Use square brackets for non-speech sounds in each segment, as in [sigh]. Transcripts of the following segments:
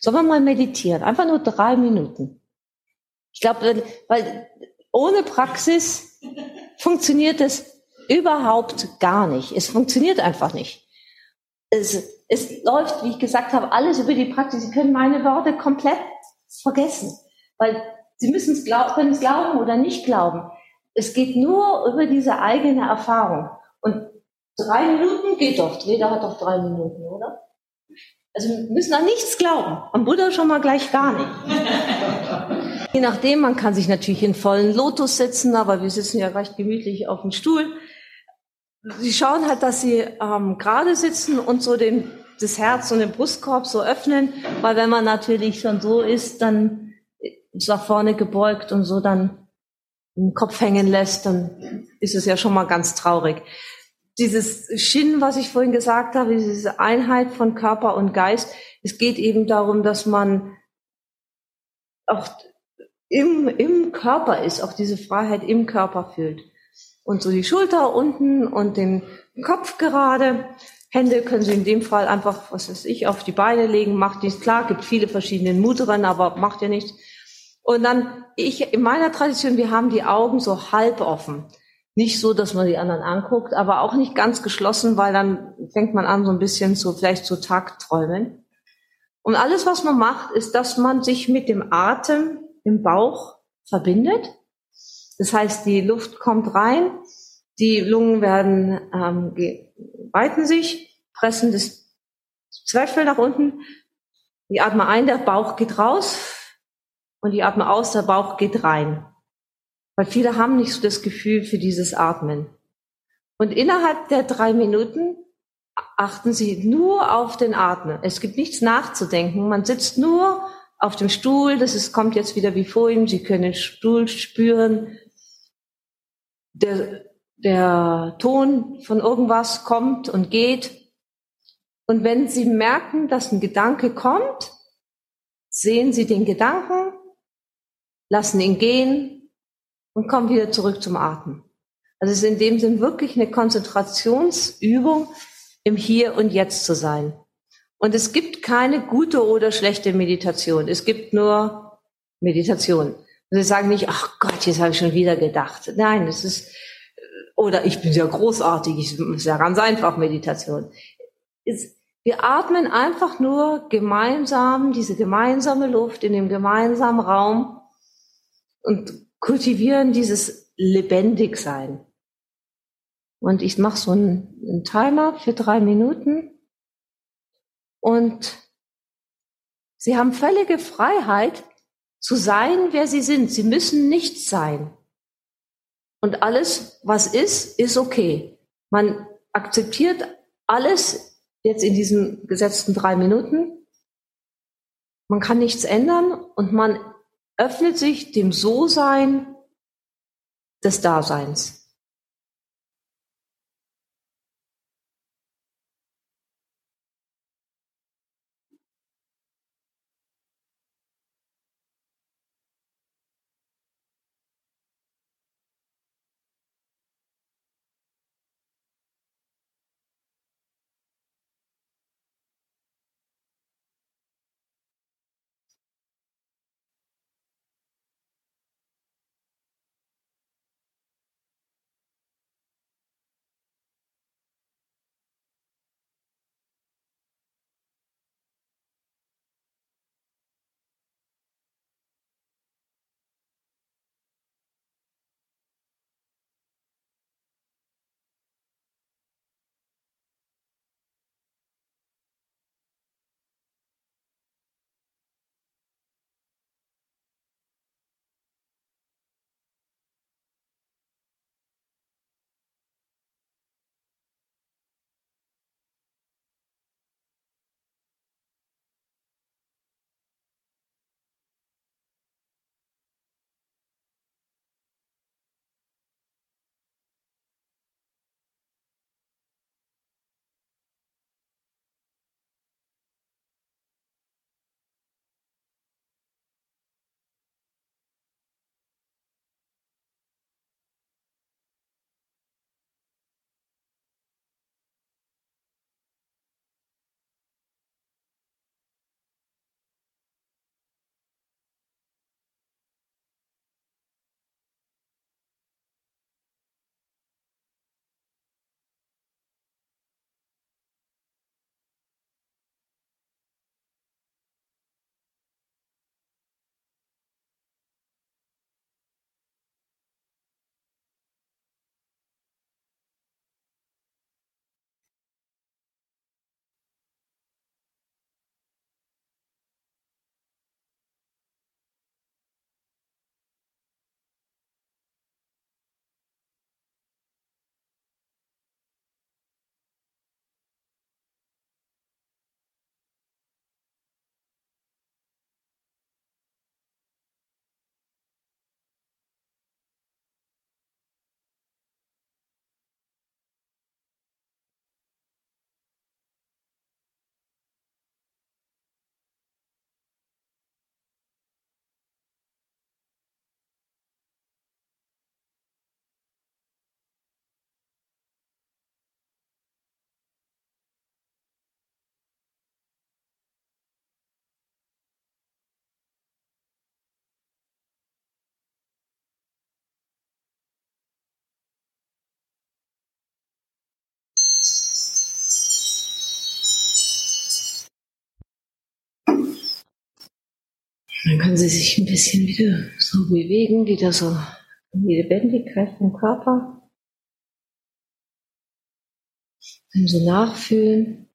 Sollen wir mal meditieren? Einfach nur drei Minuten. Ich glaube, weil ohne Praxis funktioniert es überhaupt gar nicht. Es funktioniert einfach nicht. Es, es läuft, wie ich gesagt habe, alles über die Praxis. Sie können meine Worte komplett vergessen, weil Sie müssen es glauben, können es glauben oder nicht glauben. Es geht nur über diese eigene Erfahrung. Und drei Minuten geht doch. Jeder hat doch drei Minuten, oder? Also wir müssen an nichts glauben. Am Buddha schon mal gleich gar nicht. [laughs] Je nachdem, man kann sich natürlich in vollen Lotus setzen, aber wir sitzen ja recht gemütlich auf dem Stuhl. Sie schauen halt, dass sie ähm, gerade sitzen und so den, das Herz und den Brustkorb so öffnen, weil wenn man natürlich schon so ist, dann nach vorne gebeugt und so dann den Kopf hängen lässt, dann ist es ja schon mal ganz traurig. Dieses Shin, was ich vorhin gesagt habe, diese Einheit von Körper und Geist, es geht eben darum, dass man auch im, im Körper ist, auch diese Freiheit im Körper fühlt. Und so die Schulter unten und den Kopf gerade. Hände können Sie in dem Fall einfach, was weiß ich, auf die Beine legen, macht nichts. Klar, gibt viele verschiedene Mudren, aber macht ja nichts. Und dann, ich, in meiner Tradition, wir haben die Augen so halb offen. Nicht so, dass man die anderen anguckt, aber auch nicht ganz geschlossen, weil dann fängt man an, so ein bisschen zu, vielleicht zu Tagträumen. Und alles, was man macht, ist, dass man sich mit dem Atem im Bauch verbindet. Das heißt, die Luft kommt rein, die Lungen werden, ähm, weiten sich, pressen das Zwerchfell nach unten, die atmen ein, der Bauch geht raus, und ich atme aus, der Bauch geht rein. Weil viele haben nicht so das Gefühl für dieses Atmen. Und innerhalb der drei Minuten achten Sie nur auf den Atmen. Es gibt nichts nachzudenken. Man sitzt nur auf dem Stuhl. Das ist, kommt jetzt wieder wie vorhin. Sie können den Stuhl spüren. Der, der Ton von irgendwas kommt und geht. Und wenn Sie merken, dass ein Gedanke kommt, sehen Sie den Gedanken lassen ihn gehen und kommen wieder zurück zum Atmen. Also es ist in dem Sinn wirklich eine Konzentrationsübung, im Hier und Jetzt zu sein. Und es gibt keine gute oder schlechte Meditation. Es gibt nur Meditation. Und Sie sagen nicht, ach Gott, jetzt habe ich schon wieder gedacht. Nein, es ist, oder ich bin ja großartig, es ist ja ganz einfach Meditation. Es, wir atmen einfach nur gemeinsam, diese gemeinsame Luft in dem gemeinsamen Raum und kultivieren dieses Lebendigsein. Und ich mache so einen, einen Timer für drei Minuten und Sie haben völlige Freiheit zu sein, wer Sie sind. Sie müssen nichts sein. Und alles, was ist, ist okay. Man akzeptiert alles jetzt in diesen gesetzten drei Minuten. Man kann nichts ändern und man öffnet sich dem So-Sein des Daseins. Dann können Sie sich ein bisschen wieder so bewegen, wieder so die Lebendigkeit vom Körper. Können Sie nachfühlen.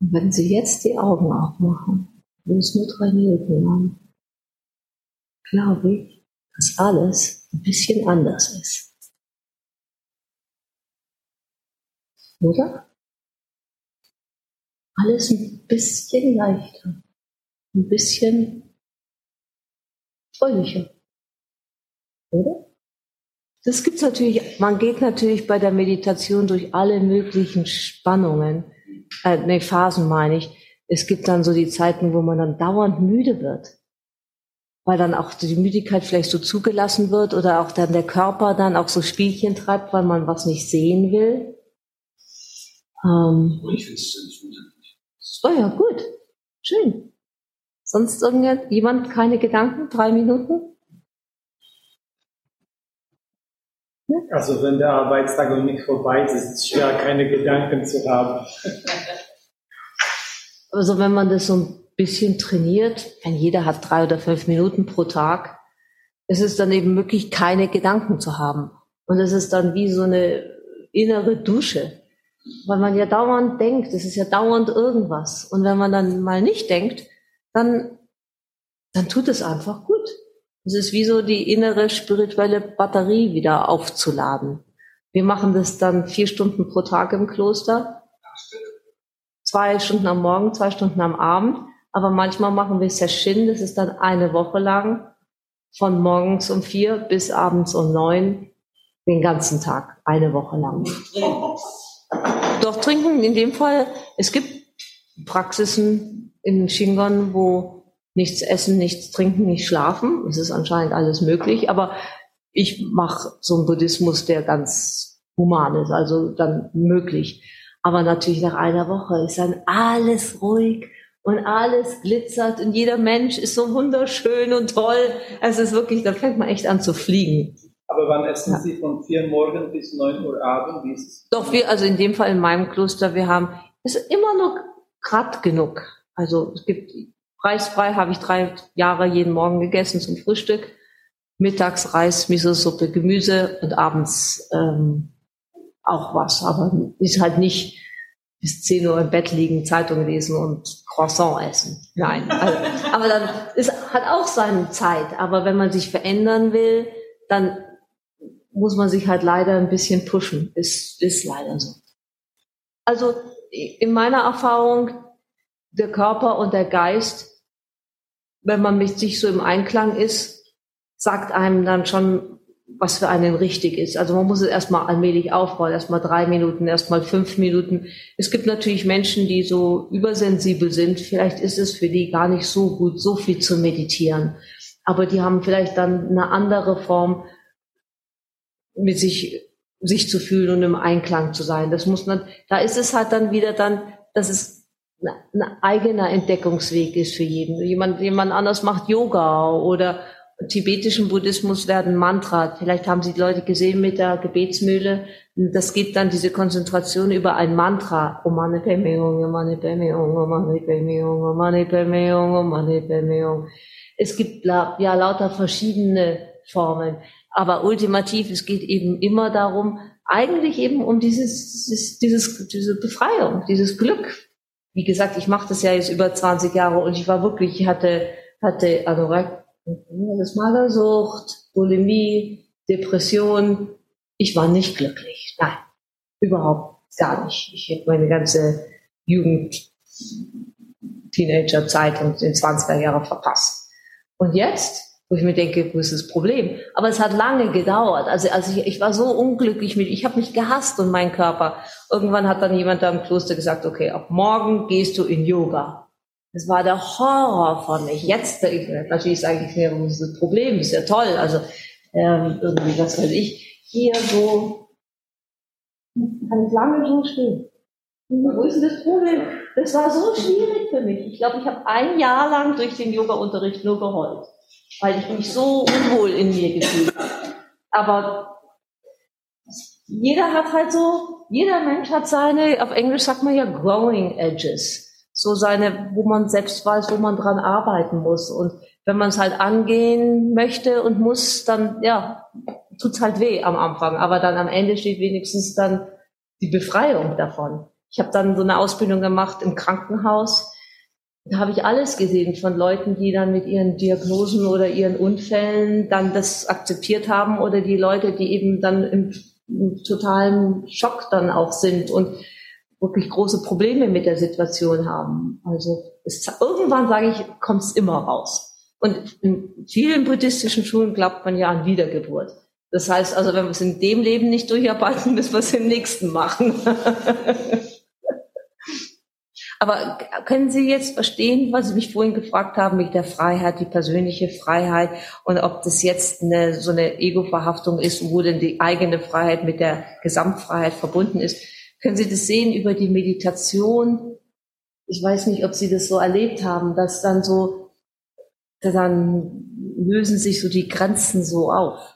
Und wenn Sie jetzt die Augen aufmachen, wenn es nur drei Minuten waren, glaube ich, dass alles ein bisschen anders ist. Oder? Alles ein bisschen leichter, ein bisschen fröhlicher. Oder? Das gibt's natürlich, man geht natürlich bei der Meditation durch alle möglichen Spannungen, äh, nee, Phasen meine ich. Es gibt dann so die Zeiten, wo man dann dauernd müde wird. Weil dann auch die Müdigkeit vielleicht so zugelassen wird oder auch dann der Körper dann auch so Spielchen treibt, weil man was nicht sehen will. Ähm, ich finde es Oh ja, gut. Schön. Sonst irgendjemand keine Gedanken? Drei Minuten? Also wenn der Arbeitstag noch nicht vorbei ist, ist es schwer, keine Gedanken zu haben. [laughs] Also wenn man das so ein bisschen trainiert, wenn jeder hat drei oder fünf Minuten pro Tag, ist es dann eben möglich, keine Gedanken zu haben. Und es ist dann wie so eine innere Dusche. Weil man ja dauernd denkt, es ist ja dauernd irgendwas. Und wenn man dann mal nicht denkt, dann, dann tut es einfach gut. Es ist wie so die innere spirituelle Batterie wieder aufzuladen. Wir machen das dann vier Stunden pro Tag im Kloster. Zwei Stunden am Morgen, zwei Stunden am Abend. Aber manchmal machen wir Session, das ist dann eine Woche lang, von morgens um vier bis abends um neun, den ganzen Tag, eine Woche lang. Doch trinken in dem Fall, es gibt Praxisen in Shingon, wo nichts essen, nichts trinken, nicht schlafen. Es ist anscheinend alles möglich, aber ich mache so einen Buddhismus, der ganz human ist, also dann möglich. Aber natürlich nach einer Woche ist dann alles ruhig und alles glitzert und jeder Mensch ist so wunderschön und toll. Es ist wirklich, da fängt man echt an zu fliegen. Aber wann essen ja. Sie von vier morgen bis neun Uhr Abend? Wie ist es? Doch wir, also in dem Fall in meinem Kloster, wir haben, es ist immer noch grad genug. Also es gibt Reisfrei habe ich drei Jahre jeden Morgen gegessen zum Frühstück. Mittags Reis, Miso-Suppe, Gemüse und abends ähm, auch was. Aber ist halt nicht bis 10 Uhr im Bett liegen, Zeitung lesen und Croissant essen. Nein. Also, [laughs] aber dann ist, hat auch seine Zeit. Aber wenn man sich verändern will, dann muss man sich halt leider ein bisschen pushen. Ist, ist leider so. Also in meiner Erfahrung, der Körper und der Geist wenn man mit sich so im Einklang ist, sagt einem dann schon, was für einen richtig ist. Also man muss es erstmal allmählich aufbauen, erstmal drei Minuten, erstmal fünf Minuten. Es gibt natürlich Menschen, die so übersensibel sind. Vielleicht ist es für die gar nicht so gut, so viel zu meditieren. Aber die haben vielleicht dann eine andere Form, mit sich, sich zu fühlen und im Einklang zu sein. Das muss man, da ist es halt dann wieder dann, dass es ein eigener Entdeckungsweg ist für jeden. Jemand, jemand anders macht Yoga oder tibetischen Buddhismus werden Mantra. Vielleicht haben Sie die Leute gesehen mit der Gebetsmühle. Das geht dann diese Konzentration über ein Mantra. Es gibt ja lauter verschiedene Formen. Aber ultimativ, es geht eben immer darum, eigentlich eben um dieses, dieses, diese Befreiung, dieses Glück, wie gesagt, ich mache das ja jetzt über 20 Jahre und ich war wirklich, ich hatte, hatte Anorexie, das Magersucht, Bulimie, Depression. Ich war nicht glücklich. Nein, überhaupt gar nicht. Ich habe meine ganze Jugend, Teenagerzeit und den 20er Jahre verpasst. Und jetzt wo ich mir denke, wo ist das Problem? Aber es hat lange gedauert. Also, also ich, ich war so unglücklich mit, ich habe mich gehasst und mein Körper. Irgendwann hat dann jemand da im Kloster gesagt, okay, ab morgen gehst du in Yoga. Das war der Horror von mich. Jetzt, ich, natürlich sage ich mir, wo ist das Problem? Ist ja toll. Also ähm, irgendwie, was weiß ich, hier so, kann ich lange so stehen. Wo ist das Problem? Das war so schwierig für mich. Ich glaube, ich habe ein Jahr lang durch den Yoga-Unterricht nur geheult weil ich mich so unwohl in mir gefühlt habe. Aber jeder hat halt so, jeder Mensch hat seine, auf Englisch sagt man ja growing edges. so seine, wo man selbst weiß, wo man dran arbeiten muss. Und wenn man es halt angehen möchte und muss, dann ja, tut's halt weh am Anfang. Aber dann am Ende steht wenigstens dann die Befreiung davon. Ich habe dann so eine Ausbildung gemacht im Krankenhaus. Da habe ich alles gesehen von Leuten, die dann mit ihren Diagnosen oder ihren Unfällen dann das akzeptiert haben oder die Leute, die eben dann im, im totalen Schock dann auch sind und wirklich große Probleme mit der Situation haben. Also es, irgendwann sage ich, kommt es immer raus. Und in vielen buddhistischen Schulen glaubt man ja an Wiedergeburt. Das heißt also, wenn wir es in dem Leben nicht durcharbeiten, [laughs] müssen wir es im nächsten machen. [laughs] Aber können Sie jetzt verstehen, was Sie mich vorhin gefragt haben mit der Freiheit, die persönliche Freiheit und ob das jetzt eine, so eine Ego-Verhaftung ist, wo denn die eigene Freiheit mit der Gesamtfreiheit verbunden ist? Können Sie das sehen über die Meditation? Ich weiß nicht, ob Sie das so erlebt haben, dass dann so, dann lösen sich so die Grenzen so auf.